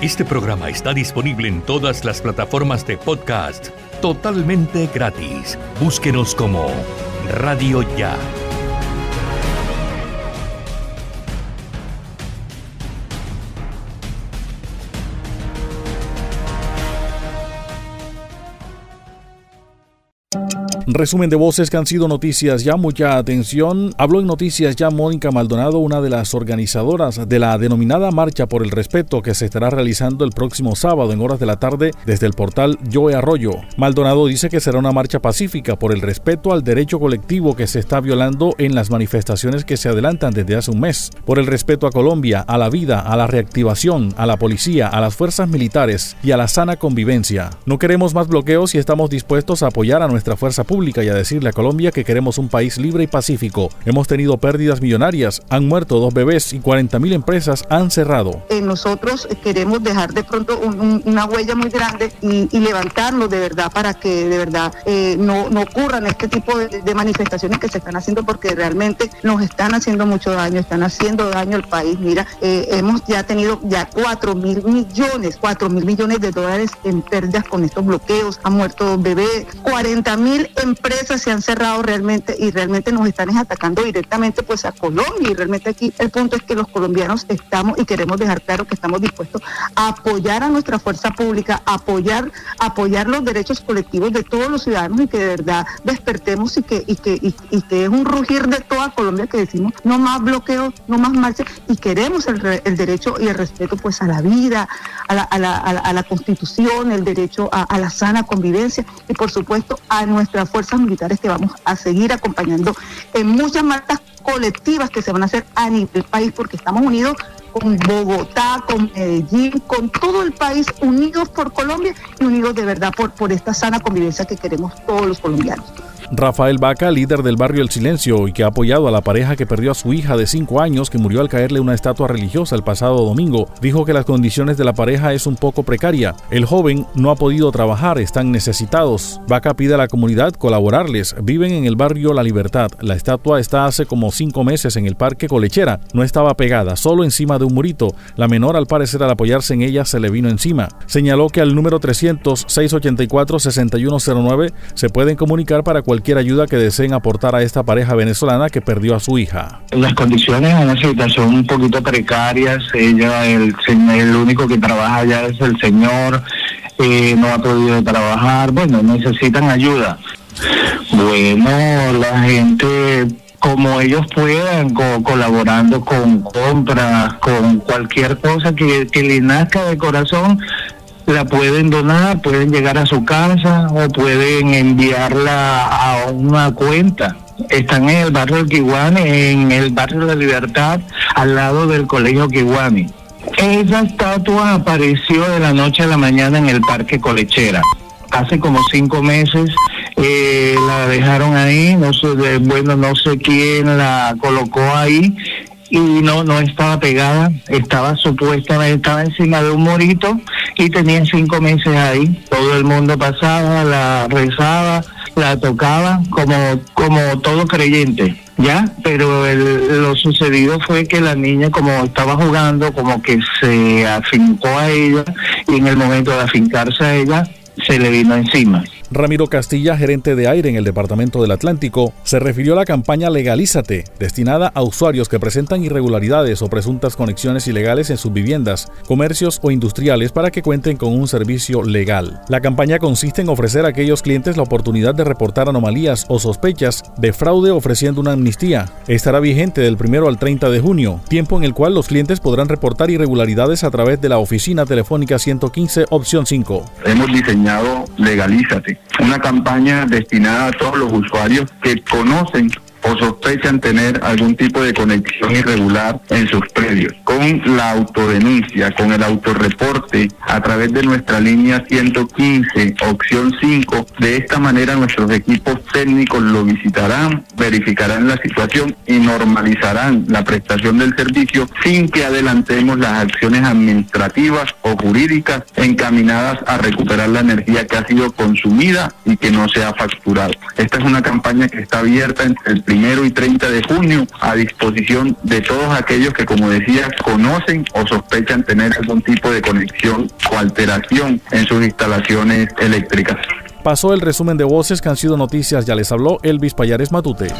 Este programa está disponible en todas las plataformas de podcast totalmente gratis. Búsquenos como Radio Ya. Resumen de voces que han sido noticias ya, mucha atención. Habló en noticias ya Mónica Maldonado, una de las organizadoras de la denominada Marcha por el Respeto que se estará realizando el próximo sábado en horas de la tarde desde el portal Yo Arroyo. Maldonado dice que será una marcha pacífica por el respeto al derecho colectivo que se está violando en las manifestaciones que se adelantan desde hace un mes, por el respeto a Colombia, a la vida, a la reactivación, a la policía, a las fuerzas militares y a la sana convivencia. No queremos más bloqueos y estamos dispuestos a apoyar a nuestra fuerza pública y a decirle a Colombia que queremos un país libre y pacífico. Hemos tenido pérdidas millonarias, han muerto dos bebés y 40 mil empresas han cerrado. Eh, nosotros queremos dejar de pronto una huella muy grande y, levantarnos de verdad para que de verdad eh, no, no, ocurran este tipo de, manifestaciones que se están haciendo porque realmente nos están haciendo mucho daño, están haciendo daño al país. Mira, eh, hemos ya tenido ya 4 mil millones, 4 mil millones de dólares en pérdidas con estos bloqueos, han muerto bebés, 40 mil empresas se han cerrado realmente y realmente nos están atacando directamente pues a Colombia. Y realmente aquí el punto es que los colombianos estamos y queremos dejar claro que estamos dispuestos a apoyar a nuestra fuerza pública, apoyar, apoyar los derechos colectivos de todos los ciudadanos y que de verdad despertemos y que, y que, y, que es un rugir de toda Colombia que decimos no más bloqueos, no más marchas y queremos el, el derecho y el respeto pues a la vida, a la, a la, a la, constitución, el derecho a, a la sana convivencia y por supuesto a nuestra fuerza fuerzas militares que vamos a seguir acompañando en muchas marchas colectivas que se van a hacer a nivel país porque estamos unidos con Bogotá, con Medellín, con todo el país, unidos por Colombia y unidos de verdad por, por esta sana convivencia que queremos todos los colombianos. Rafael Vaca, líder del barrio El Silencio y que ha apoyado a la pareja que perdió a su hija de 5 años que murió al caerle una estatua religiosa el pasado domingo, dijo que las condiciones de la pareja es un poco precaria. El joven no ha podido trabajar, están necesitados. Vaca pide a la comunidad colaborarles. Viven en el barrio La Libertad. La estatua está hace como 5 meses en el parque Colechera. No estaba pegada, solo encima de un murito. La menor al parecer al apoyarse en ella se le vino encima. Señaló que al número 300 684 6109 se pueden comunicar para cualquier cualquier ayuda que deseen aportar a esta pareja venezolana que perdió a su hija. Las condiciones en esa situación un poquito precarias, ella, el, el único que trabaja ya es el señor, eh, no ha podido trabajar, bueno, necesitan ayuda. Bueno, la gente como ellos puedan, colaborando con compras, con cualquier cosa que, que le nazca de corazón, la pueden donar, pueden llegar a su casa o pueden enviarla a una cuenta. Están en el barrio Kiwani, en el barrio de Libertad, al lado del colegio Kiwani. Esa estatua apareció de la noche a la mañana en el Parque Colechera. Hace como cinco meses eh, la dejaron ahí, no sé, bueno, no sé quién la colocó ahí y no no estaba pegada, estaba supuestamente estaba encima de un morito y tenía cinco meses ahí. Todo el mundo pasaba, la rezaba, la tocaba como como todo creyente, ya. Pero lo sucedido fue que la niña como estaba jugando, como que se afincó a ella y en el momento de afincarse a ella se le vino encima. Ramiro Castilla, gerente de aire en el Departamento del Atlántico, se refirió a la campaña Legalízate, destinada a usuarios que presentan irregularidades o presuntas conexiones ilegales en sus viviendas, comercios o industriales para que cuenten con un servicio legal. La campaña consiste en ofrecer a aquellos clientes la oportunidad de reportar anomalías o sospechas de fraude ofreciendo una amnistía. Estará vigente del 1 al 30 de junio, tiempo en el cual los clientes podrán reportar irregularidades a través de la oficina telefónica 115 opción 5. Hemos diseñado Legalízate una campaña destinada a todos los usuarios que conocen o sospechan tener algún tipo de conexión irregular en sus predios. Con la autodenuncia, con el autorreporte a través de nuestra línea 115, opción 5, de esta manera nuestros equipos técnicos lo visitarán, verificarán la situación y normalizarán la prestación del servicio sin que adelantemos las acciones administrativas o jurídicas encaminadas a recuperar la energía que ha sido consumida y que no se ha facturado. Esta es una campaña que está abierta entre el primero y 30 de junio a disposición de todos aquellos que, como decía, conocen o sospechan tener algún tipo de conexión o alteración en sus instalaciones eléctricas. Pasó el resumen de voces que han sido noticias, ya les habló Elvis Payares Matute.